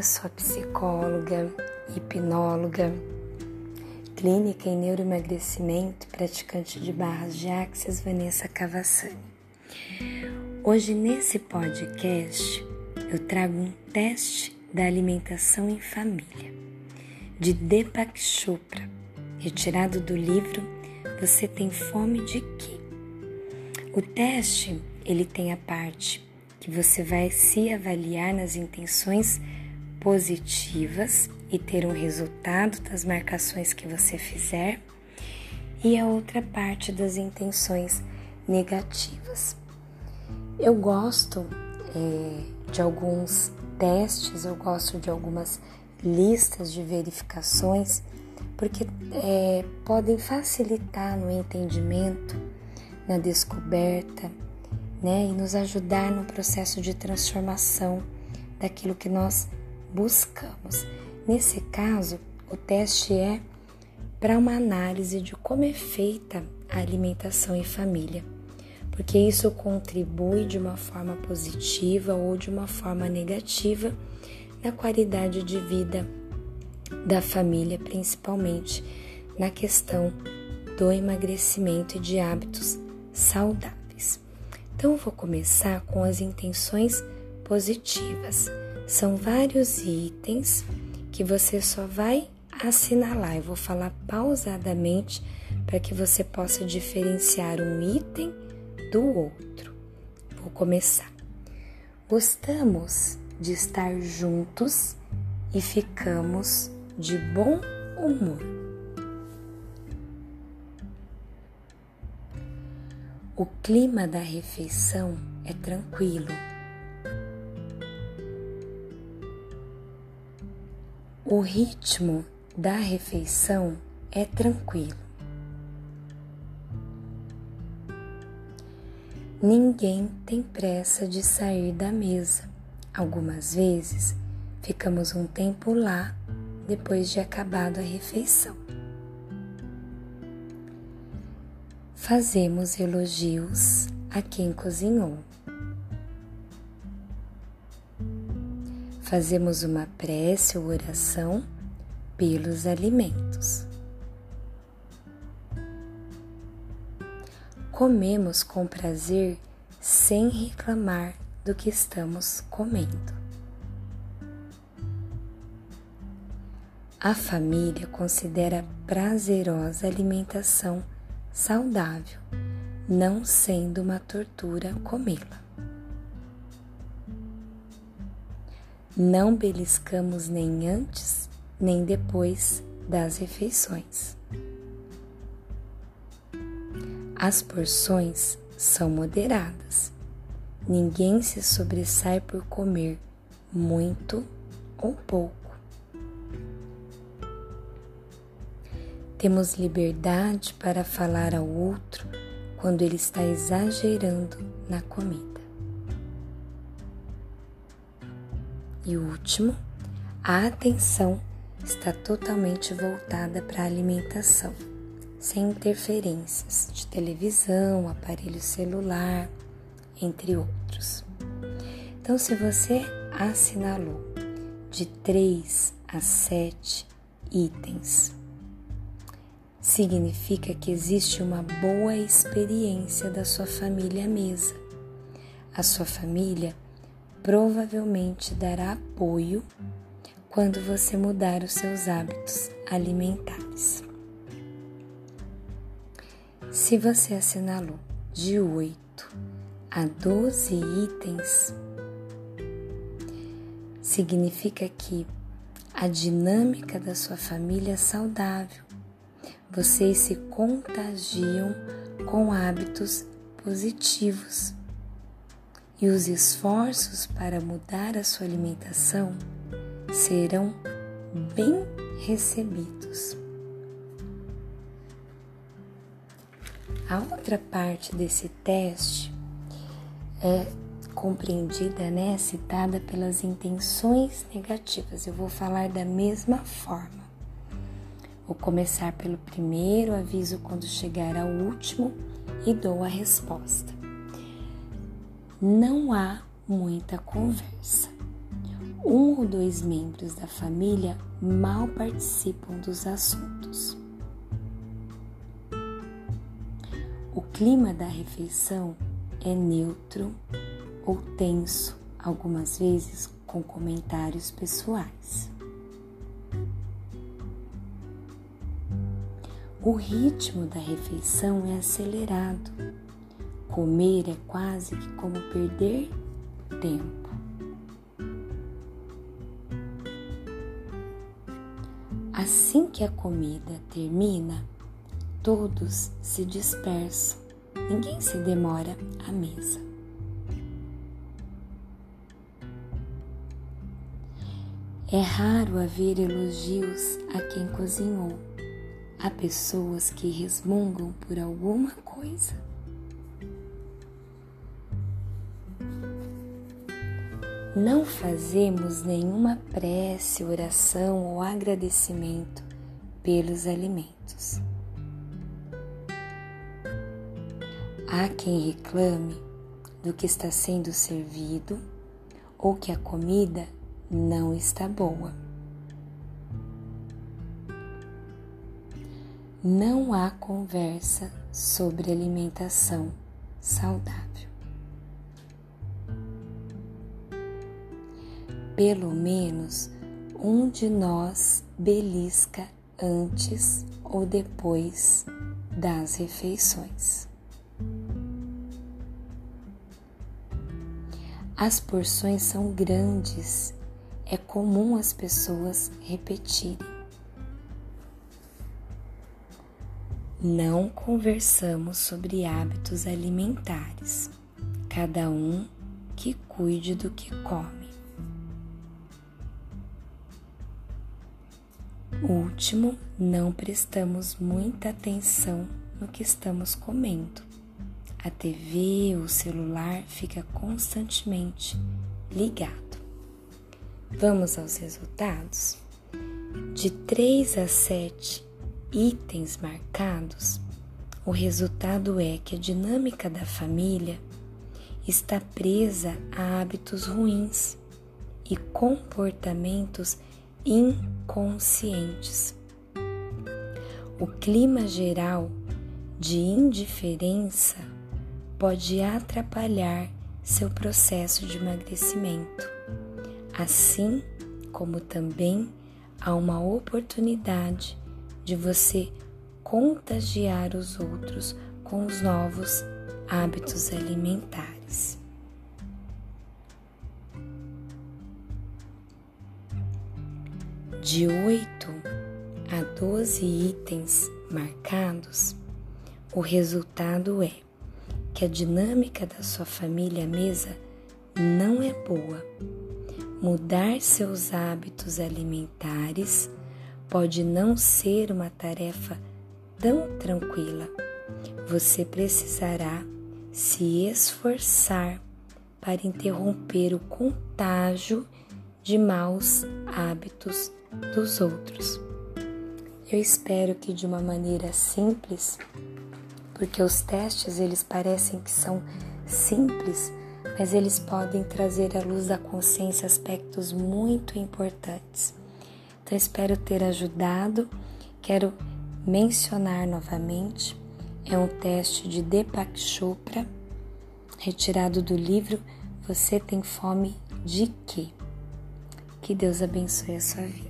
eu sou psicóloga, hipnóloga, clínica em neuroemagrecimento praticante de barras de axis Vanessa Cavassani. Hoje nesse podcast eu trago um teste da alimentação em família de Deepak Chopra, retirado do livro Você tem fome de quê? O teste, ele tem a parte que você vai se avaliar nas intenções positivas e ter um resultado das marcações que você fizer, e a outra parte das intenções negativas. Eu gosto é, de alguns testes, eu gosto de algumas listas de verificações, porque é, podem facilitar no entendimento, na descoberta né, e nos ajudar no processo de transformação daquilo que nós buscamos. Nesse caso, o teste é para uma análise de como é feita a alimentação em família, porque isso contribui de uma forma positiva ou de uma forma negativa na qualidade de vida da família, principalmente na questão do emagrecimento e de hábitos saudáveis. Então, vou começar com as intenções positivas. São vários itens que você só vai assinalar. Eu vou falar pausadamente para que você possa diferenciar um item do outro. Vou começar. Gostamos de estar juntos e ficamos de bom humor. O clima da refeição é tranquilo. O ritmo da refeição é tranquilo. Ninguém tem pressa de sair da mesa. Algumas vezes ficamos um tempo lá depois de acabado a refeição. fazemos elogios a quem cozinhou. Fazemos uma prece ou oração pelos alimentos. Comemos com prazer sem reclamar do que estamos comendo. A família considera prazerosa alimentação saudável, não sendo uma tortura comê-la. Não beliscamos nem antes nem depois das refeições. As porções são moderadas. Ninguém se sobressai por comer muito ou pouco. Temos liberdade para falar ao outro quando ele está exagerando na comida. E último, a atenção está totalmente voltada para a alimentação, sem interferências de televisão, aparelho celular, entre outros. Então, se você assinalou de 3 a 7 itens significa que existe uma boa experiência da sua família à mesa. A sua família provavelmente dará apoio quando você mudar os seus hábitos alimentares. Se você assinalou de 8 a 12 itens, significa que a dinâmica da sua família é saudável vocês se contagiam com hábitos positivos e os esforços para mudar a sua alimentação serão bem recebidos. A outra parte desse teste é compreendida, né, citada pelas intenções negativas. Eu vou falar da mesma forma. Vou começar pelo primeiro, aviso quando chegar ao último e dou a resposta. Não há muita conversa. um ou dois membros da família mal participam dos assuntos. O clima da refeição é neutro ou tenso, algumas vezes com comentários pessoais. O ritmo da refeição é acelerado. Comer é quase que como perder tempo. Assim que a comida termina, todos se dispersam, ninguém se demora à mesa. É raro haver elogios a quem cozinhou Há pessoas que resmungam por alguma coisa. Não fazemos nenhuma prece, oração ou agradecimento pelos alimentos. Há quem reclame do que está sendo servido ou que a comida não está boa. não há conversa sobre alimentação saudável. Pelo menos um de nós belisca antes ou depois das refeições. As porções são grandes, é comum as pessoas repetirem. não conversamos sobre hábitos alimentares, cada um que cuide do que come. Último, não prestamos muita atenção no que estamos comendo. A TV o celular fica constantemente ligado. Vamos aos resultados? De 3 a 7 itens marcados, o resultado é que a dinâmica da família está presa a hábitos ruins e comportamentos inconscientes. O clima geral de indiferença pode atrapalhar seu processo de emagrecimento, assim como também há uma oportunidade de você contagiar os outros com os novos hábitos alimentares. De 8 a 12 itens marcados, o resultado é que a dinâmica da sua família à mesa não é boa. Mudar seus hábitos alimentares pode não ser uma tarefa tão tranquila. Você precisará se esforçar para interromper o contágio de maus hábitos dos outros. Eu espero que de uma maneira simples, porque os testes eles parecem que são simples, mas eles podem trazer à luz da consciência aspectos muito importantes. Então, espero ter ajudado. Quero mencionar novamente: é um teste de Deepak Chopra, retirado do livro Você tem fome de quê? Que Deus abençoe a sua vida.